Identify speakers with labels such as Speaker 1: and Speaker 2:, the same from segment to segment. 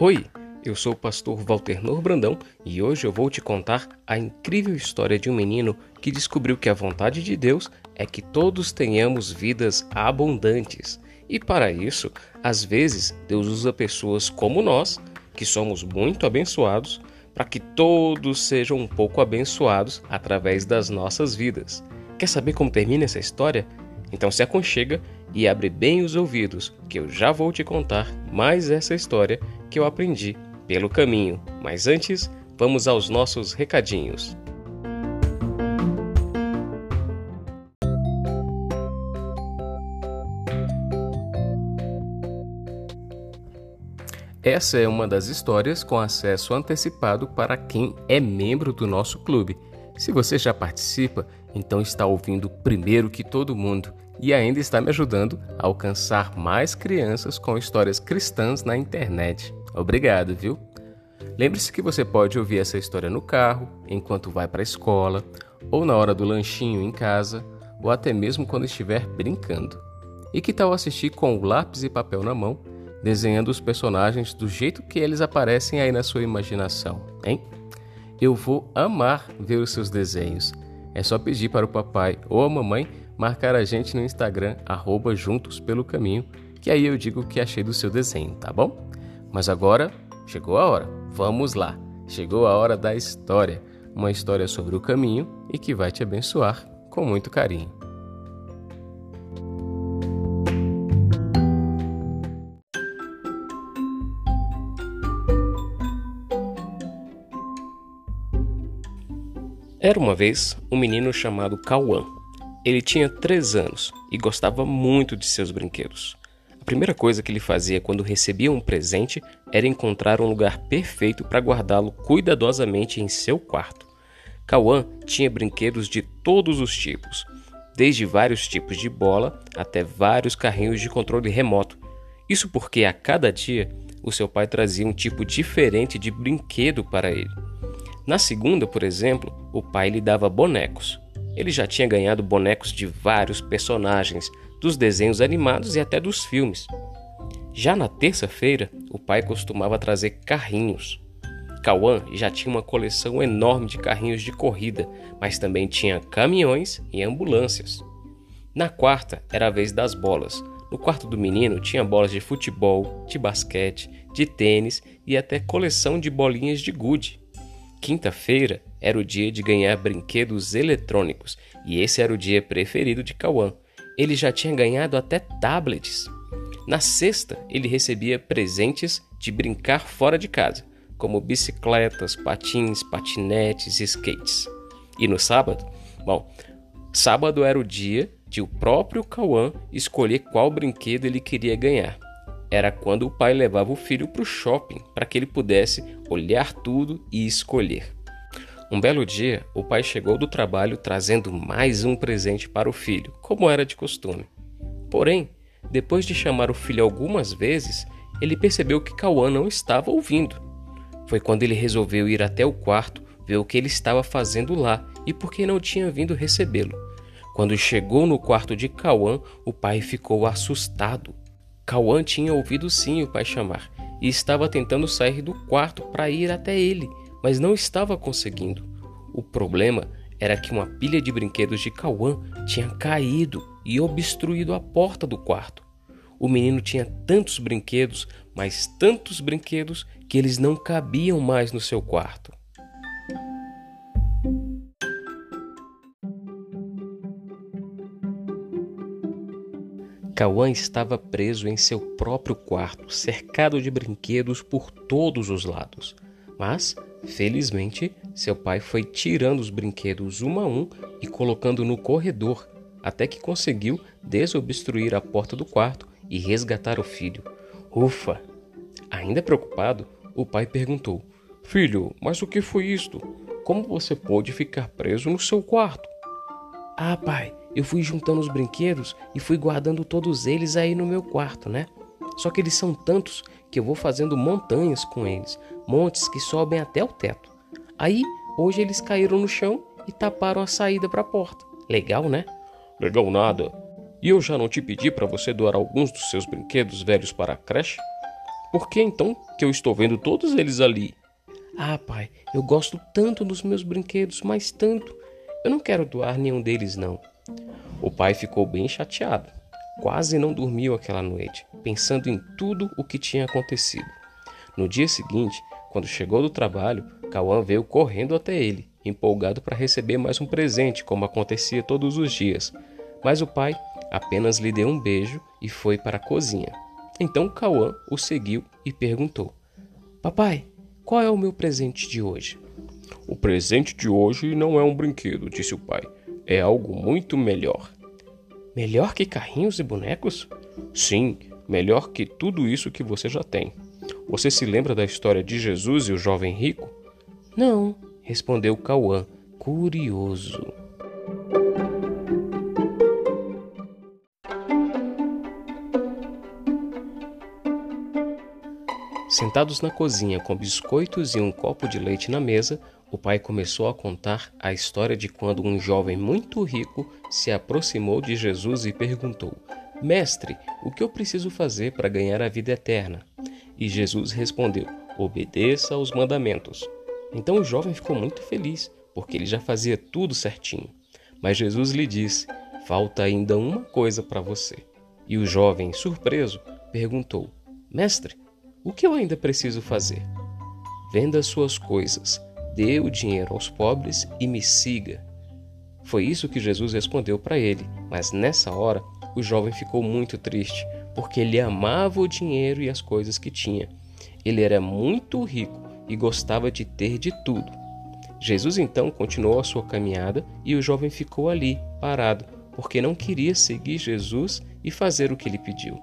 Speaker 1: Oi, eu sou o pastor Walter Nor Brandão e hoje eu vou te contar a incrível história de um menino que descobriu que a vontade de Deus é que todos tenhamos vidas abundantes. E para isso, às vezes, Deus usa pessoas como nós, que somos muito abençoados, para que todos sejam um pouco abençoados através das nossas vidas. Quer saber como termina essa história? Então se aconchega e abre bem os ouvidos, que eu já vou te contar mais essa história que eu aprendi pelo caminho. Mas antes, vamos aos nossos recadinhos. Essa é uma das histórias com acesso antecipado para quem é membro do nosso clube. Se você já participa, então está ouvindo primeiro que todo mundo e ainda está me ajudando a alcançar mais crianças com histórias cristãs na internet. Obrigado, viu? Lembre-se que você pode ouvir essa história no carro, enquanto vai para a escola, ou na hora do lanchinho em casa, ou até mesmo quando estiver brincando. E que tal assistir com o lápis e papel na mão, desenhando os personagens do jeito que eles aparecem aí na sua imaginação, hein? Eu vou amar ver os seus desenhos. É só pedir para o papai ou a mamãe marcar a gente no Instagram, arroba Juntos Pelo Caminho, que aí eu digo o que achei do seu desenho, tá bom? Mas agora chegou a hora, vamos lá! Chegou a hora da história, uma história sobre o caminho e que vai te abençoar com muito carinho. Era uma vez um menino chamado Cauã. Ele tinha três anos e gostava muito de seus brinquedos. A primeira coisa que ele fazia quando recebia um presente era encontrar um lugar perfeito para guardá-lo cuidadosamente em seu quarto. Cauã tinha brinquedos de todos os tipos, desde vários tipos de bola até vários carrinhos de controle remoto. Isso porque a cada dia o seu pai trazia um tipo diferente de brinquedo para ele. Na segunda, por exemplo, o pai lhe dava bonecos. Ele já tinha ganhado bonecos de vários personagens, dos desenhos animados e até dos filmes. Já na terça-feira, o pai costumava trazer carrinhos. Cauã já tinha uma coleção enorme de carrinhos de corrida, mas também tinha caminhões e ambulâncias. Na quarta, era a vez das bolas. No quarto do menino tinha bolas de futebol, de basquete, de tênis e até coleção de bolinhas de gude. Quinta-feira era o dia de ganhar brinquedos eletrônicos e esse era o dia preferido de Cauã. Ele já tinha ganhado até tablets. Na sexta, ele recebia presentes de brincar fora de casa, como bicicletas, patins, patinetes e skates. E no sábado? Bom, sábado era o dia de o próprio Cauã escolher qual brinquedo ele queria ganhar era quando o pai levava o filho para o shopping para que ele pudesse olhar tudo e escolher. Um belo dia, o pai chegou do trabalho trazendo mais um presente para o filho, como era de costume. Porém, depois de chamar o filho algumas vezes, ele percebeu que Cauã não estava ouvindo. Foi quando ele resolveu ir até o quarto ver o que ele estava fazendo lá e por que não tinha vindo recebê-lo. Quando chegou no quarto de Cauã, o pai ficou assustado Cauã tinha ouvido sim o pai chamar e estava tentando sair do quarto para ir até ele, mas não estava conseguindo. O problema era que uma pilha de brinquedos de Cauã tinha caído e obstruído a porta do quarto. O menino tinha tantos brinquedos, mas tantos brinquedos, que eles não cabiam mais no seu quarto. Cauã estava preso em seu próprio quarto, cercado de brinquedos por todos os lados. Mas, felizmente, seu pai foi tirando os brinquedos um a um e colocando no corredor, até que conseguiu desobstruir a porta do quarto e resgatar o filho. Ufa! Ainda preocupado, o pai perguntou: Filho, mas o que foi isto? Como você pôde ficar preso no seu quarto?
Speaker 2: Ah, pai, eu fui juntando os brinquedos e fui guardando todos eles aí no meu quarto, né? Só que eles são tantos que eu vou fazendo montanhas com eles, montes que sobem até o teto. Aí, hoje eles caíram no chão e taparam a saída para a porta. Legal, né?
Speaker 1: Legal nada. E eu já não te pedi para você doar alguns dos seus brinquedos velhos para a creche? Por que então que eu estou vendo todos eles ali?
Speaker 2: Ah, pai, eu gosto tanto dos meus brinquedos, mas tanto. Eu não quero doar nenhum deles, não.
Speaker 1: O pai ficou bem chateado. Quase não dormiu aquela noite, pensando em tudo o que tinha acontecido. No dia seguinte, quando chegou do trabalho, Cauã veio correndo até ele, empolgado para receber mais um presente, como acontecia todos os dias. Mas o pai apenas lhe deu um beijo e foi para a cozinha. Então Cauã o seguiu e perguntou:
Speaker 2: Papai, qual é o meu presente de hoje?
Speaker 1: O presente de hoje não é um brinquedo, disse o pai. É algo muito melhor.
Speaker 2: Melhor que carrinhos e bonecos?
Speaker 1: Sim, melhor que tudo isso que você já tem. Você se lembra da história de Jesus e o jovem rico?
Speaker 2: Não, respondeu Cauã, curioso.
Speaker 1: Sentados na cozinha com biscoitos e um copo de leite na mesa, o pai começou a contar a história de quando um jovem muito rico se aproximou de Jesus e perguntou: Mestre, o que eu preciso fazer para ganhar a vida eterna? E Jesus respondeu: Obedeça aos mandamentos. Então o jovem ficou muito feliz, porque ele já fazia tudo certinho. Mas Jesus lhe disse: Falta ainda uma coisa para você. E o jovem, surpreso, perguntou: Mestre, o que eu ainda preciso fazer? Venda suas coisas dê o dinheiro aos pobres e me siga. Foi isso que Jesus respondeu para ele, mas nessa hora o jovem ficou muito triste, porque ele amava o dinheiro e as coisas que tinha. Ele era muito rico e gostava de ter de tudo. Jesus então continuou a sua caminhada e o jovem ficou ali, parado, porque não queria seguir Jesus e fazer o que ele pediu.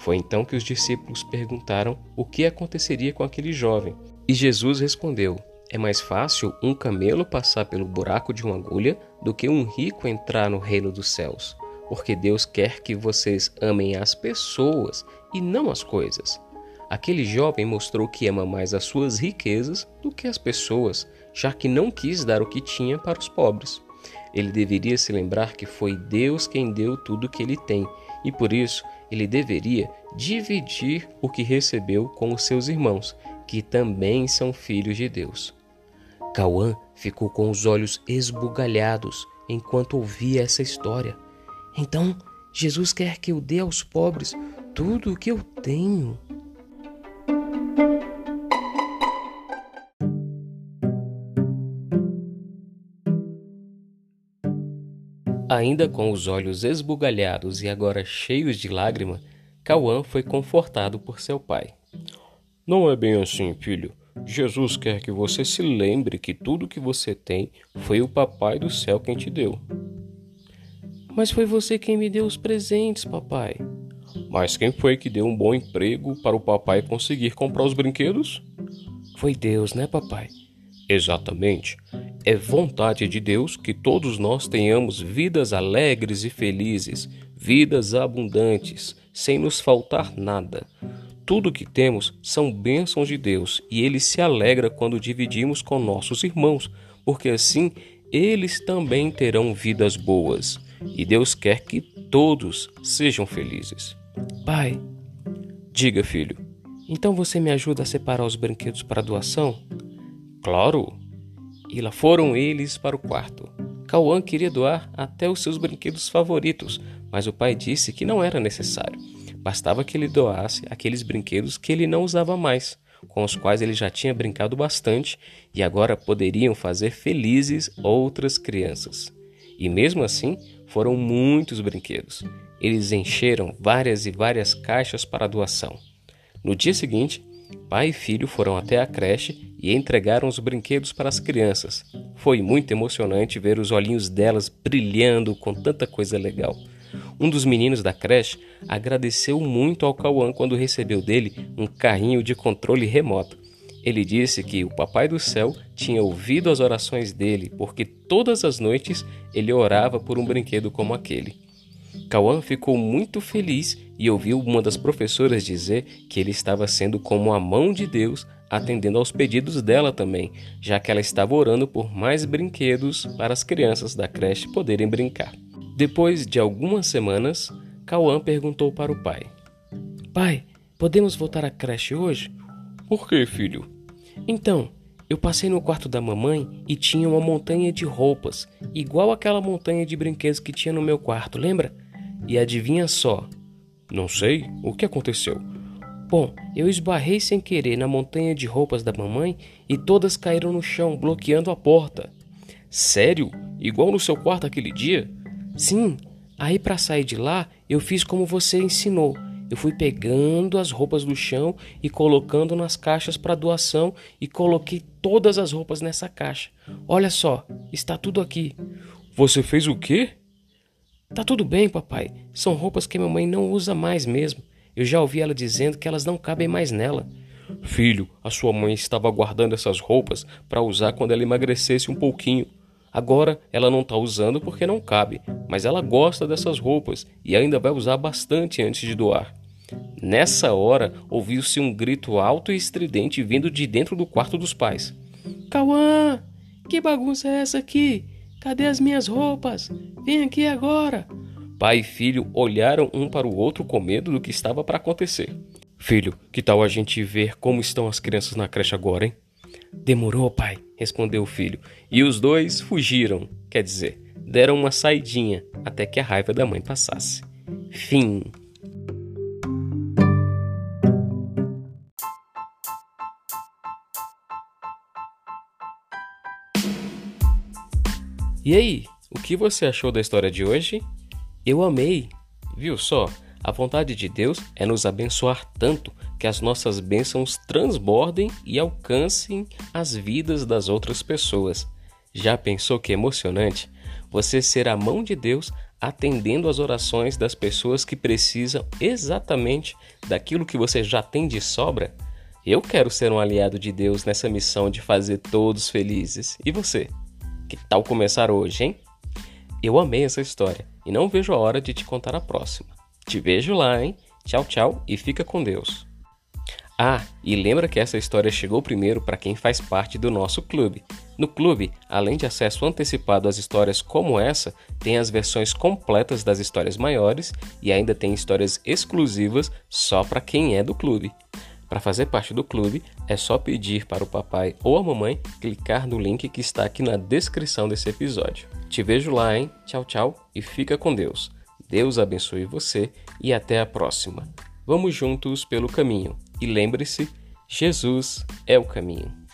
Speaker 1: Foi então que os discípulos perguntaram o que aconteceria com aquele jovem. E Jesus respondeu: é mais fácil um camelo passar pelo buraco de uma agulha do que um rico entrar no reino dos céus, porque Deus quer que vocês amem as pessoas e não as coisas. Aquele jovem mostrou que ama mais as suas riquezas do que as pessoas, já que não quis dar o que tinha para os pobres. Ele deveria se lembrar que foi Deus quem deu tudo o que ele tem, e por isso ele deveria dividir o que recebeu com os seus irmãos, que também são filhos de Deus. Cauã ficou com os olhos esbugalhados enquanto ouvia essa história.
Speaker 2: Então, Jesus quer que eu dê aos pobres tudo o que eu tenho.
Speaker 1: Ainda com os olhos esbugalhados e agora cheios de lágrima, Cauã foi confortado por seu pai. Não é bem assim, filho. Jesus quer que você se lembre que tudo que você tem foi o Papai do céu quem te deu.
Speaker 2: Mas foi você quem me deu os presentes, papai.
Speaker 1: Mas quem foi que deu um bom emprego para o papai conseguir comprar os brinquedos?
Speaker 2: Foi Deus, né, papai?
Speaker 1: Exatamente. É vontade de Deus que todos nós tenhamos vidas alegres e felizes, vidas abundantes, sem nos faltar nada. Tudo que temos são bênçãos de Deus e ele se alegra quando dividimos com nossos irmãos, porque assim eles também terão vidas boas. E Deus quer que todos sejam felizes.
Speaker 2: Pai,
Speaker 1: diga, filho.
Speaker 2: Então você me ajuda a separar os brinquedos para doação?
Speaker 1: Claro. E lá foram eles para o quarto. Cauã queria doar até os seus brinquedos favoritos, mas o pai disse que não era necessário. Bastava que ele doasse aqueles brinquedos que ele não usava mais, com os quais ele já tinha brincado bastante e agora poderiam fazer felizes outras crianças. E mesmo assim, foram muitos brinquedos. Eles encheram várias e várias caixas para doação. No dia seguinte, Pai e filho foram até a creche e entregaram os brinquedos para as crianças. Foi muito emocionante ver os olhinhos delas brilhando com tanta coisa legal. Um dos meninos da creche agradeceu muito ao Cauã quando recebeu dele um carrinho de controle remoto. Ele disse que o Papai do Céu tinha ouvido as orações dele, porque todas as noites ele orava por um brinquedo como aquele. Cauã ficou muito feliz e ouviu uma das professoras dizer que ele estava sendo como a mão de Deus atendendo aos pedidos dela também, já que ela estava orando por mais brinquedos para as crianças da creche poderem brincar. Depois de algumas semanas, Cauã perguntou para o pai:
Speaker 2: Pai, podemos voltar à creche hoje?
Speaker 1: Por que, filho?
Speaker 2: Então, eu passei no quarto da mamãe e tinha uma montanha de roupas, igual aquela montanha de brinquedos que tinha no meu quarto, lembra? E adivinha só?
Speaker 1: Não sei. O que aconteceu?
Speaker 2: Bom, eu esbarrei sem querer na montanha de roupas da mamãe e todas caíram no chão, bloqueando a porta.
Speaker 1: Sério? Igual no seu quarto aquele dia?
Speaker 2: Sim. Aí para sair de lá, eu fiz como você ensinou. Eu fui pegando as roupas do chão e colocando nas caixas para doação e coloquei todas as roupas nessa caixa. Olha só, está tudo aqui.
Speaker 1: Você fez o quê?
Speaker 2: Tá tudo bem, papai. São roupas que minha mãe não usa mais mesmo. Eu já ouvi ela dizendo que elas não cabem mais nela.
Speaker 1: Filho, a sua mãe estava guardando essas roupas para usar quando ela emagrecesse um pouquinho. Agora ela não está usando porque não cabe, mas ela gosta dessas roupas e ainda vai usar bastante antes de doar. Nessa hora, ouviu-se um grito alto e estridente vindo de dentro do quarto dos pais.
Speaker 2: Cauã! Que bagunça é essa aqui? Cadê as minhas roupas? Vem aqui agora!
Speaker 1: Pai e filho olharam um para o outro com medo do que estava para acontecer. Filho, que tal a gente ver como estão as crianças na creche agora, hein?
Speaker 2: Demorou, pai, respondeu o filho.
Speaker 1: E os dois fugiram, quer dizer, deram uma saidinha até que a raiva da mãe passasse. Fim. E aí, o que você achou da história de hoje?
Speaker 2: Eu amei.
Speaker 1: Viu só? A vontade de Deus é nos abençoar tanto que as nossas bênçãos transbordem e alcancem as vidas das outras pessoas. Já pensou que emocionante? Você ser a mão de Deus atendendo às orações das pessoas que precisam exatamente daquilo que você já tem de sobra? Eu quero ser um aliado de Deus nessa missão de fazer todos felizes. E você? Que tal começar hoje, hein? Eu amei essa história e não vejo a hora de te contar a próxima. Te vejo lá, hein? Tchau, tchau e fica com Deus. Ah, e lembra que essa história chegou primeiro para quem faz parte do nosso clube. No clube, além de acesso antecipado às histórias como essa, tem as versões completas das histórias maiores e ainda tem histórias exclusivas só para quem é do clube. Para fazer parte do clube, é só pedir para o papai ou a mamãe clicar no link que está aqui na descrição desse episódio. Te vejo lá, hein? Tchau, tchau e fica com Deus. Deus abençoe você e até a próxima. Vamos juntos pelo caminho e lembre-se: Jesus é o caminho.